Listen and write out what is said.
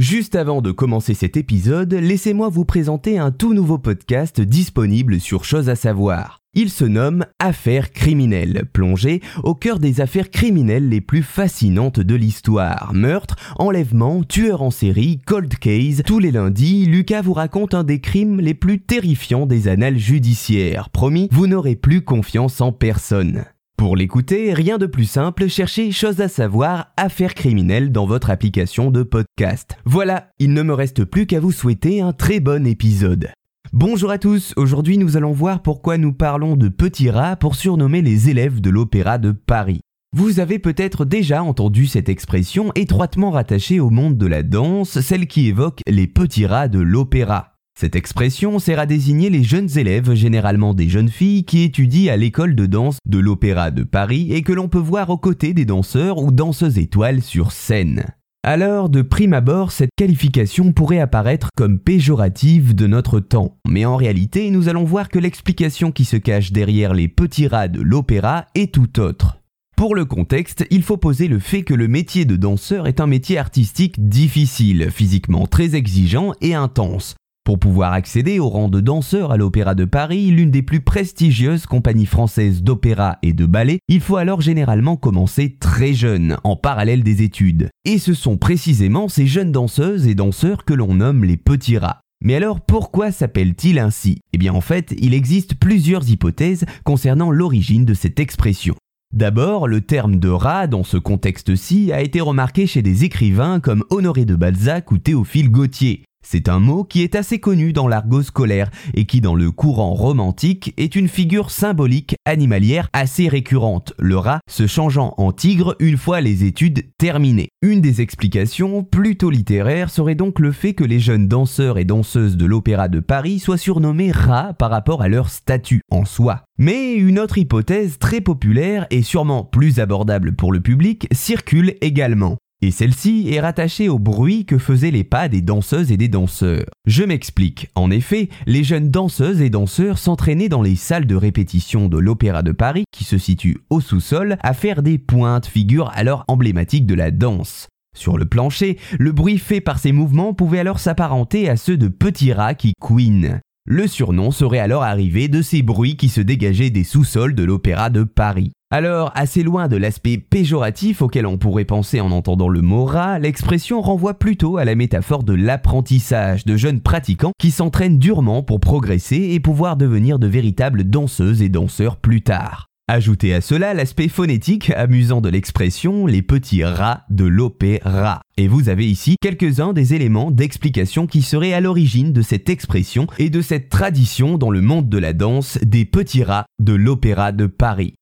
Juste avant de commencer cet épisode, laissez-moi vous présenter un tout nouveau podcast disponible sur Chose à savoir. Il se nomme Affaires criminelles, plongé au cœur des affaires criminelles les plus fascinantes de l'histoire. Meurtre, enlèvement, tueur en série, cold case. Tous les lundis, Lucas vous raconte un des crimes les plus terrifiants des annales judiciaires. Promis, vous n'aurez plus confiance en personne. Pour l'écouter, rien de plus simple, cherchez Chose à savoir, affaires criminelles dans votre application de podcast. Voilà, il ne me reste plus qu'à vous souhaiter un très bon épisode. Bonjour à tous, aujourd'hui nous allons voir pourquoi nous parlons de petits rats pour surnommer les élèves de l'Opéra de Paris. Vous avez peut-être déjà entendu cette expression étroitement rattachée au monde de la danse, celle qui évoque les petits rats de l'opéra. Cette expression sert à désigner les jeunes élèves, généralement des jeunes filles, qui étudient à l'école de danse de l'Opéra de Paris et que l'on peut voir aux côtés des danseurs ou danseuses étoiles sur scène. Alors, de prime abord, cette qualification pourrait apparaître comme péjorative de notre temps, mais en réalité, nous allons voir que l'explication qui se cache derrière les petits rats de l'opéra est tout autre. Pour le contexte, il faut poser le fait que le métier de danseur est un métier artistique difficile, physiquement très exigeant et intense, pour pouvoir accéder au rang de danseur à l'Opéra de Paris, l'une des plus prestigieuses compagnies françaises d'opéra et de ballet, il faut alors généralement commencer très jeune, en parallèle des études. Et ce sont précisément ces jeunes danseuses et danseurs que l'on nomme les petits rats. Mais alors pourquoi s'appelle-t-il ainsi? Eh bien en fait, il existe plusieurs hypothèses concernant l'origine de cette expression. D'abord, le terme de rat dans ce contexte-ci a été remarqué chez des écrivains comme Honoré de Balzac ou Théophile Gautier, c'est un mot qui est assez connu dans l'argot scolaire et qui dans le courant romantique est une figure symbolique animalière assez récurrente, le rat se changeant en tigre une fois les études terminées. Une des explications plutôt littéraires serait donc le fait que les jeunes danseurs et danseuses de l'Opéra de Paris soient surnommés rats par rapport à leur statut en soi. Mais une autre hypothèse très populaire et sûrement plus abordable pour le public circule également. Et celle-ci est rattachée au bruit que faisaient les pas des danseuses et des danseurs. Je m'explique. En effet, les jeunes danseuses et danseurs s'entraînaient dans les salles de répétition de l'Opéra de Paris, qui se situe au sous-sol, à faire des pointes, figure alors emblématique de la danse. Sur le plancher, le bruit fait par ces mouvements pouvait alors s'apparenter à ceux de petits rats qui couinent. Le surnom serait alors arrivé de ces bruits qui se dégageaient des sous-sols de l'Opéra de Paris. Alors, assez loin de l'aspect péjoratif auquel on pourrait penser en entendant le mot rat, l'expression renvoie plutôt à la métaphore de l'apprentissage de jeunes pratiquants qui s'entraînent durement pour progresser et pouvoir devenir de véritables danseuses et danseurs plus tard. Ajoutez à cela l'aspect phonétique amusant de l'expression les petits rats de l'opéra. Et vous avez ici quelques-uns des éléments d'explication qui seraient à l'origine de cette expression et de cette tradition dans le monde de la danse des petits rats de l'opéra de Paris.